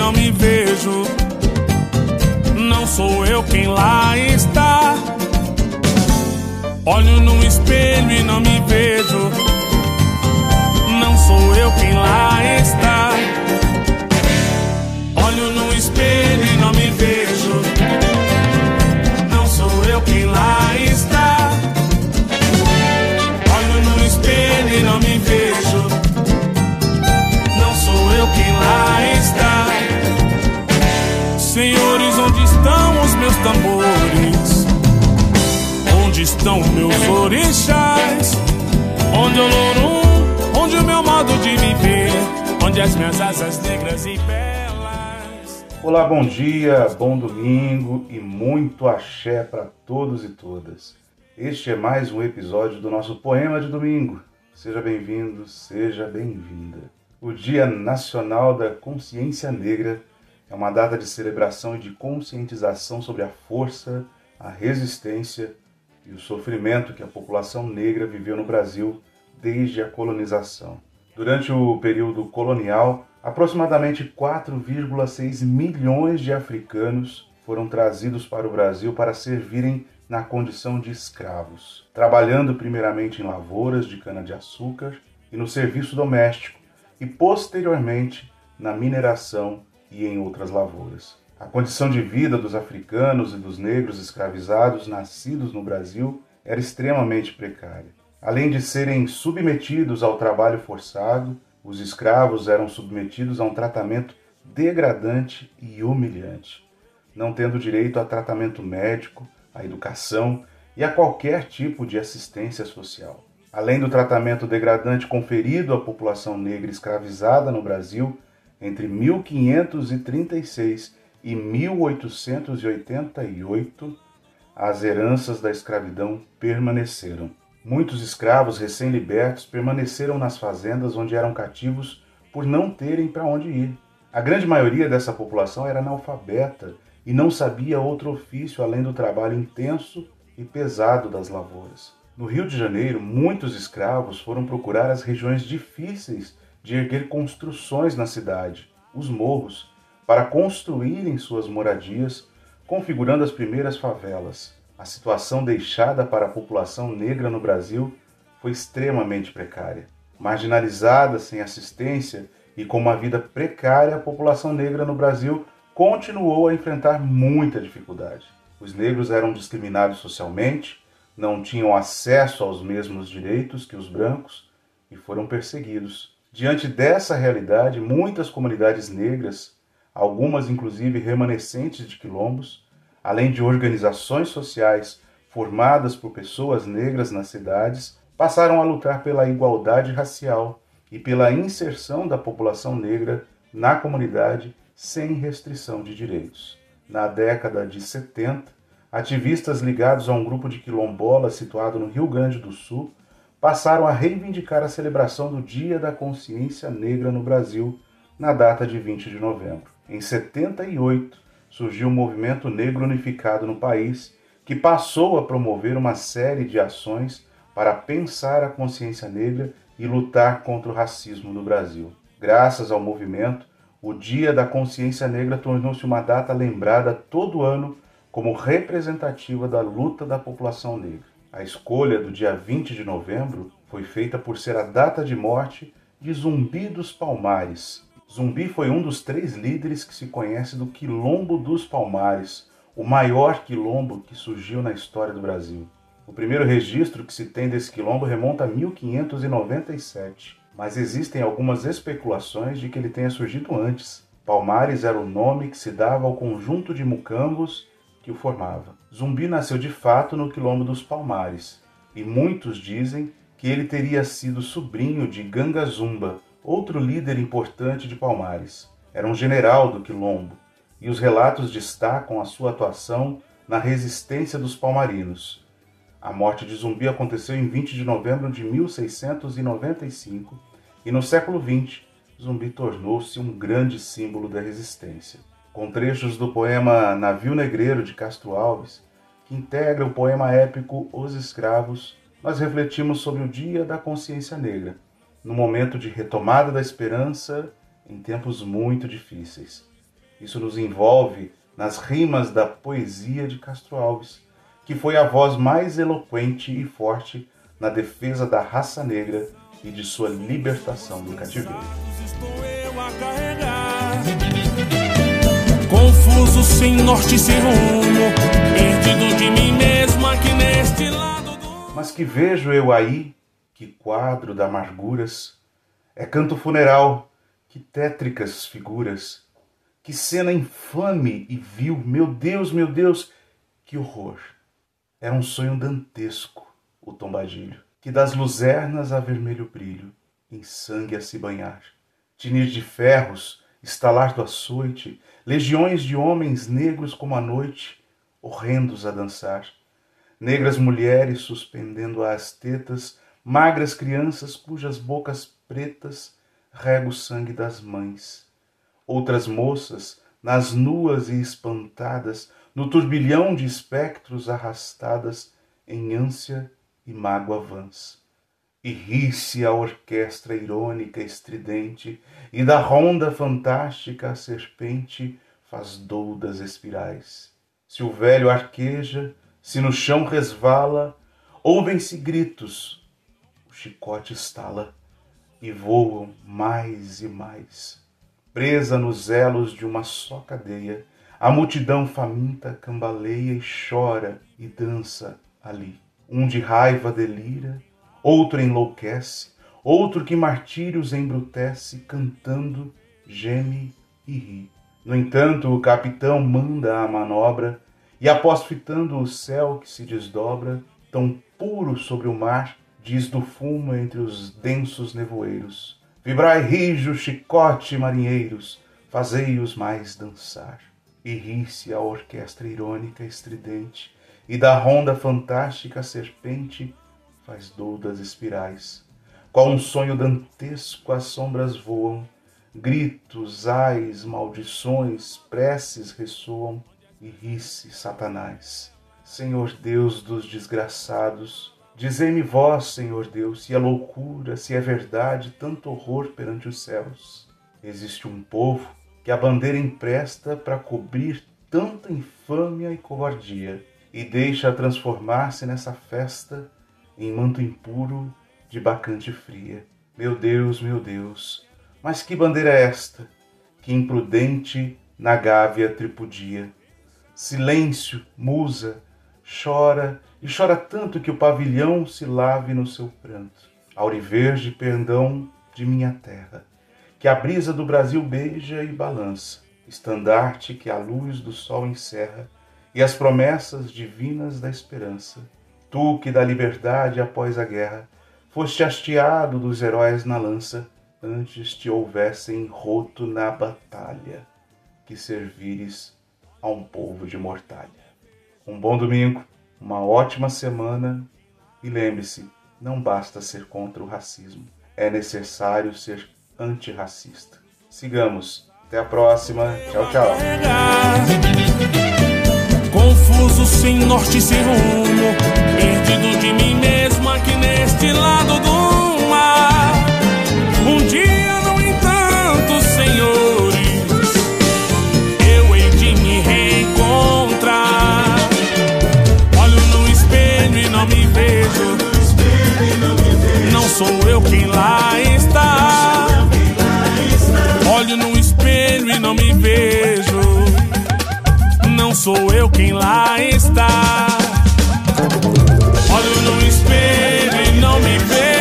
não me vejo. Não sou eu quem lá está. Olho no espelho e não me vejo. Não sou eu quem lá está. Orixás? Onde o lorum? Onde o meu modo de viver? Onde as minhas asas negras e belas? Olá, bom dia, bom domingo e muito axé para todos e todas. Este é mais um episódio do nosso Poema de Domingo. Seja bem-vindo, seja bem-vinda. O Dia Nacional da Consciência Negra é uma data de celebração e de conscientização sobre a força, a resistência e o sofrimento que a população negra viveu no Brasil desde a colonização. Durante o período colonial, aproximadamente 4,6 milhões de africanos foram trazidos para o Brasil para servirem na condição de escravos, trabalhando primeiramente em lavouras de cana-de-açúcar e no serviço doméstico, e posteriormente na mineração e em outras lavouras. A condição de vida dos africanos e dos negros escravizados nascidos no Brasil era extremamente precária. Além de serem submetidos ao trabalho forçado, os escravos eram submetidos a um tratamento degradante e humilhante, não tendo direito a tratamento médico, à educação e a qualquer tipo de assistência social. Além do tratamento degradante conferido à população negra escravizada no Brasil entre 1536 e 1888, as heranças da escravidão permaneceram. Muitos escravos recém-libertos permaneceram nas fazendas onde eram cativos por não terem para onde ir. A grande maioria dessa população era analfabeta e não sabia outro ofício além do trabalho intenso e pesado das lavouras. No Rio de Janeiro, muitos escravos foram procurar as regiões difíceis de erguer construções na cidade, os morros, para construírem suas moradias, configurando as primeiras favelas. A situação deixada para a população negra no Brasil foi extremamente precária. Marginalizada, sem assistência e com uma vida precária, a população negra no Brasil continuou a enfrentar muita dificuldade. Os negros eram discriminados socialmente, não tinham acesso aos mesmos direitos que os brancos e foram perseguidos. Diante dessa realidade, muitas comunidades negras, algumas inclusive remanescentes de quilombos, além de organizações sociais formadas por pessoas negras nas cidades, passaram a lutar pela igualdade racial e pela inserção da população negra na comunidade sem restrição de direitos. Na década de 70, ativistas ligados a um grupo de quilombolas situado no Rio Grande do Sul passaram a reivindicar a celebração do Dia da Consciência Negra no Brasil, na data de 20 de novembro. Em 78, surgiu o Movimento Negro Unificado no país, que passou a promover uma série de ações para pensar a consciência negra e lutar contra o racismo no Brasil. Graças ao movimento, o Dia da Consciência Negra tornou-se uma data lembrada todo ano como representativa da luta da população negra. A escolha do dia 20 de novembro foi feita por ser a data de morte de Zumbi dos Palmares. Zumbi foi um dos três líderes que se conhece do Quilombo dos Palmares, o maior quilombo que surgiu na história do Brasil. O primeiro registro que se tem desse quilombo remonta a 1597, mas existem algumas especulações de que ele tenha surgido antes. Palmares era o nome que se dava ao conjunto de mucambos que o formava. Zumbi nasceu de fato no quilombo dos Palmares, e muitos dizem que ele teria sido sobrinho de Ganga Zumba, outro líder importante de Palmares. Era um general do quilombo, e os relatos destacam a sua atuação na resistência dos palmarinos. A morte de Zumbi aconteceu em 20 de novembro de 1695 e no século XX, Zumbi tornou-se um grande símbolo da resistência com trechos do poema Navio Negreiro de Castro Alves, que integra o poema épico Os Escravos, nós refletimos sobre o Dia da Consciência Negra, no momento de retomada da esperança em tempos muito difíceis. Isso nos envolve nas rimas da poesia de Castro Alves, que foi a voz mais eloquente e forte na defesa da raça negra e de sua libertação do cativeiro. Confuso, sem norte, sem rumo, perdido de mim mesmo aqui neste lado do... Mas que vejo eu aí, que quadro da amarguras, é canto funeral, que tétricas figuras, que cena infame e vil, meu Deus, meu Deus, que horror! Era um sonho dantesco, o tombadilho, que das luzernas a vermelho brilho, em sangue a se banhar, tinir de ferros, estalar do açoite, legiões de homens negros como a noite, horrendos a dançar, negras mulheres suspendendo às tetas, magras crianças cujas bocas pretas rega o sangue das mães. Outras moças, nas nuas e espantadas, no turbilhão de espectros arrastadas em ânsia e mágoa vãs. E ri-se a orquestra irônica estridente, e da ronda fantástica a serpente faz doudas espirais. Se o velho arqueja, se no chão resvala, ouvem-se gritos, o chicote estala e voam mais e mais. Presa nos elos de uma só cadeia, a multidão faminta cambaleia e chora e dança ali. Um de raiva delira, outro enlouquece, outro que martírios embrutece, cantando, geme e ri. No entanto, o capitão manda a manobra, e após fitando o céu que se desdobra, tão puro sobre o mar, diz do fumo entre os densos nevoeiros: Vibrai rijo, chicote, marinheiros, fazei-os mais dançar. E ri-se a orquestra irônica estridente, e da ronda fantástica a serpente faz doudas espirais. Qual um sonho dantesco as sombras voam, gritos, ais, maldições, preces ressoam, e ri-se Satanás. Senhor Deus dos desgraçados, Dizei-me vós, Senhor Deus, se é loucura, se é verdade, tanto horror perante os céus. Existe um povo que a bandeira empresta para cobrir tanta infâmia e covardia, e deixa transformar-se nessa festa em manto impuro de bacante fria. Meu Deus, meu Deus, mas que bandeira é esta, que imprudente na gávea tripudia? Silêncio, musa, chora e chora tanto que o pavilhão se lave no seu pranto. Auriverde perdão de minha terra, que a brisa do Brasil beija e balança, estandarte que a luz do sol encerra e as promessas divinas da esperança. Tu que da liberdade após a guerra foste hasteado dos heróis na lança, antes te houvessem roto na batalha, que servires a um povo de mortalha. Um bom domingo uma ótima semana e lembre-se: não basta ser contra o racismo, é necessário ser antirracista. Sigamos. Até a próxima. Tchau, tchau. Confuso, sem norte, sem rumo, perdido de mim mesmo aqui neste lado do vejo e não me vejo. Não sou eu quem lá está. Olho no espelho e não me vejo.